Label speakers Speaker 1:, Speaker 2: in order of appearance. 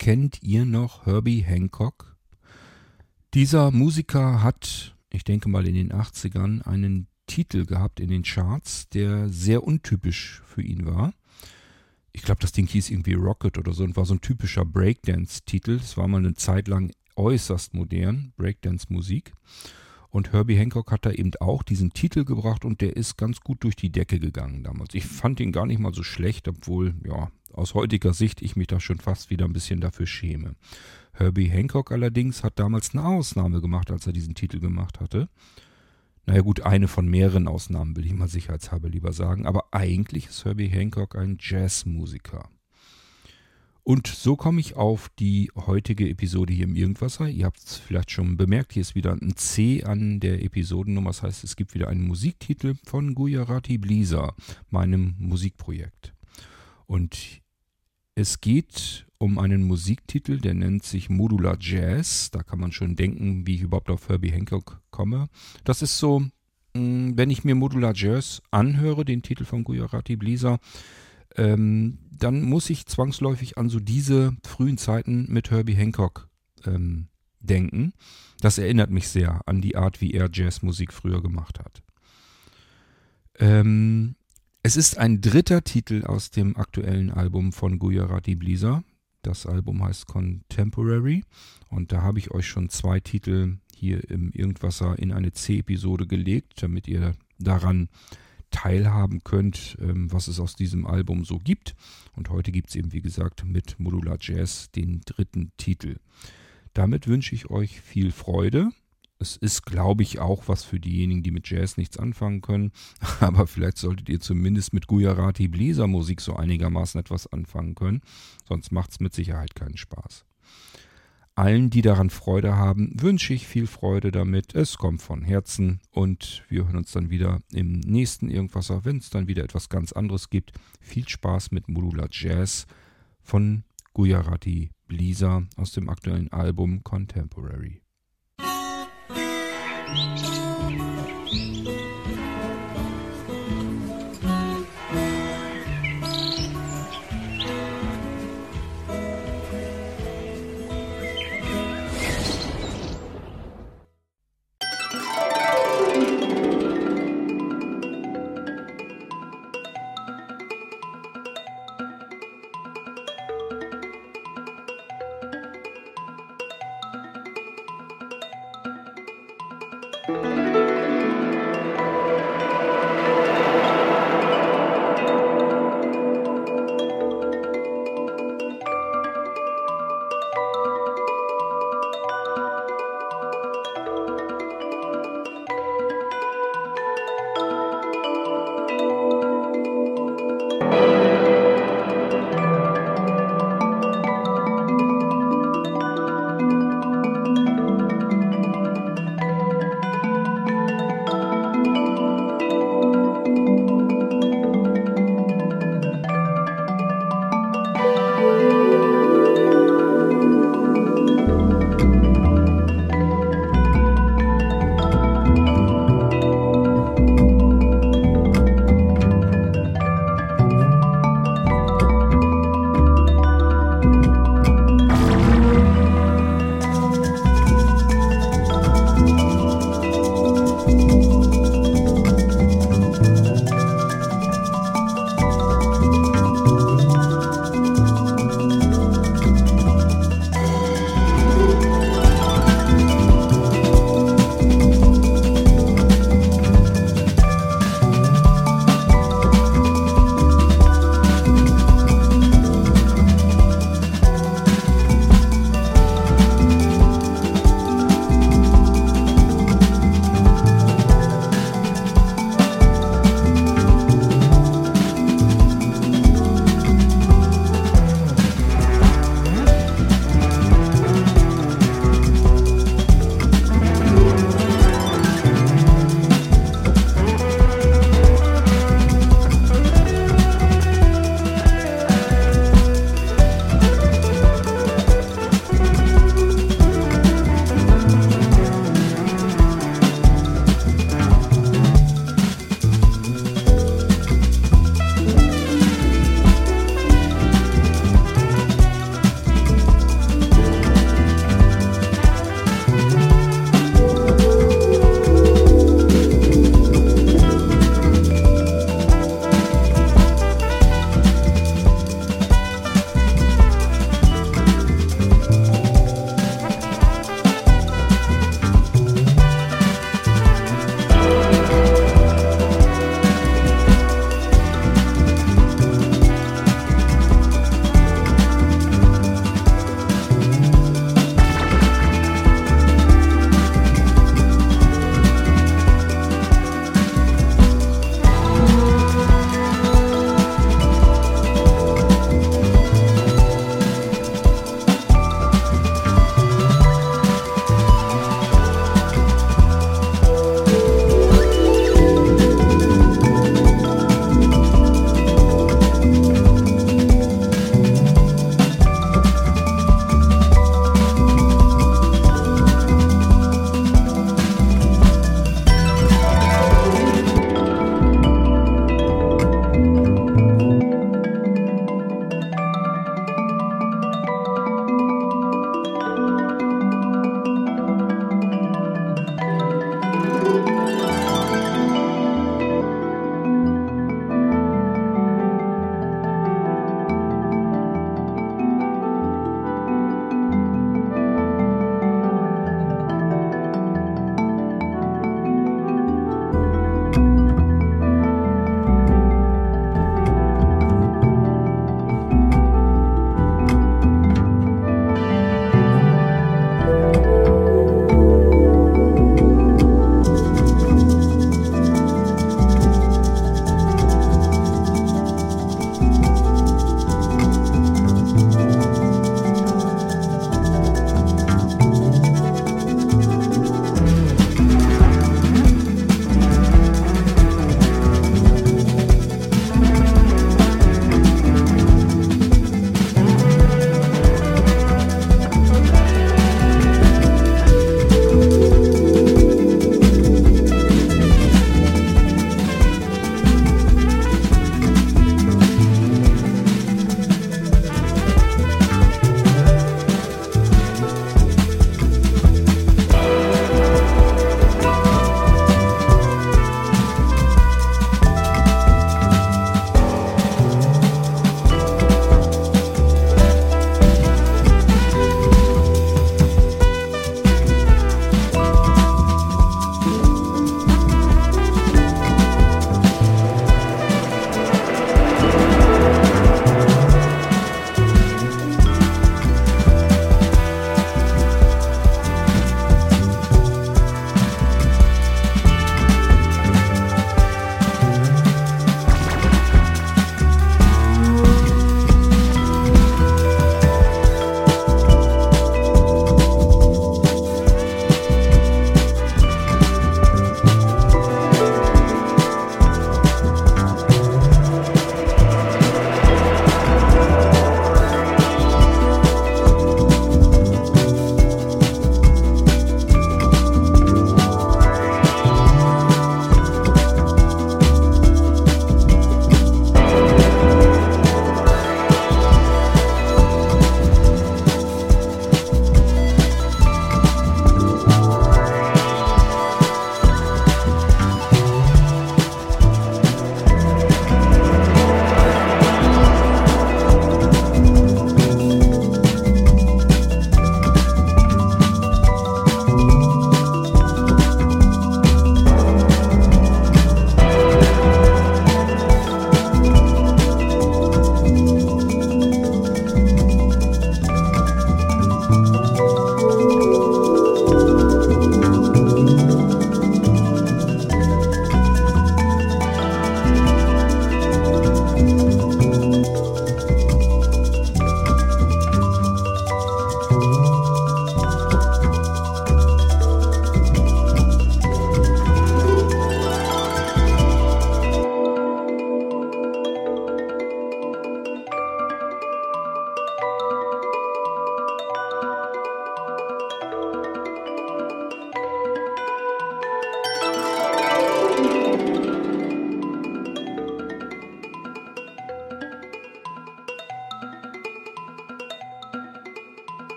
Speaker 1: kennt ihr noch Herbie Hancock? Dieser Musiker hat, ich denke mal in den 80ern, einen Titel gehabt in den Charts, der sehr untypisch für ihn war. Ich glaube, das Ding hieß irgendwie Rocket oder so und war so ein typischer Breakdance-Titel. Es war mal eine Zeit lang äußerst modern, Breakdance-Musik. Und Herbie Hancock hat da eben auch diesen Titel gebracht und der ist ganz gut durch die Decke gegangen damals. Ich fand ihn gar nicht mal so schlecht, obwohl, ja, aus heutiger Sicht ich mich da schon fast wieder ein bisschen dafür schäme. Herbie Hancock allerdings hat damals eine Ausnahme gemacht, als er diesen Titel gemacht hatte. Naja gut, eine von mehreren Ausnahmen will ich mal sicherheitshalber lieber sagen, aber eigentlich ist Herbie Hancock ein Jazzmusiker. Und so komme ich auf die heutige Episode hier im Irgendwasser. Ihr habt es vielleicht schon bemerkt, hier ist wieder ein C an der Episodennummer. Das heißt, es gibt wieder einen Musiktitel von Gujarati Blisa, meinem Musikprojekt. Und es geht um einen Musiktitel, der nennt sich Modular Jazz. Da kann man schon denken, wie ich überhaupt auf Herbie Hancock komme. Das ist so, mm, wenn ich mir Modular Jazz anhöre, den Titel von Gujarati Blisa, ähm, dann muss ich zwangsläufig an so diese frühen Zeiten mit Herbie Hancock ähm, denken. Das erinnert mich sehr an die Art, wie er Jazzmusik früher gemacht hat. Ähm, es ist ein dritter Titel aus dem aktuellen Album von Gujarati Blisa. Das Album heißt Contemporary und da habe ich euch schon zwei Titel hier im Irgendwasser in eine C-Episode gelegt, damit ihr daran teilhaben könnt, ähm, was es aus diesem Album so gibt. Und heute gibt es eben, wie gesagt, mit Modular Jazz den dritten Titel. Damit wünsche ich euch viel Freude. Es ist, glaube ich, auch was für diejenigen, die mit Jazz nichts anfangen können. Aber vielleicht solltet ihr zumindest mit Gujarati Bläsermusik so einigermaßen etwas anfangen können. Sonst macht es mit Sicherheit keinen Spaß. Allen, die daran Freude haben, wünsche ich viel Freude damit. Es kommt von Herzen und wir hören uns dann wieder im nächsten Irgendwasser, wenn es dann wieder etwas ganz anderes gibt. Viel Spaß mit Modula Jazz von Gujarati Blisa aus dem aktuellen Album Contemporary. Musik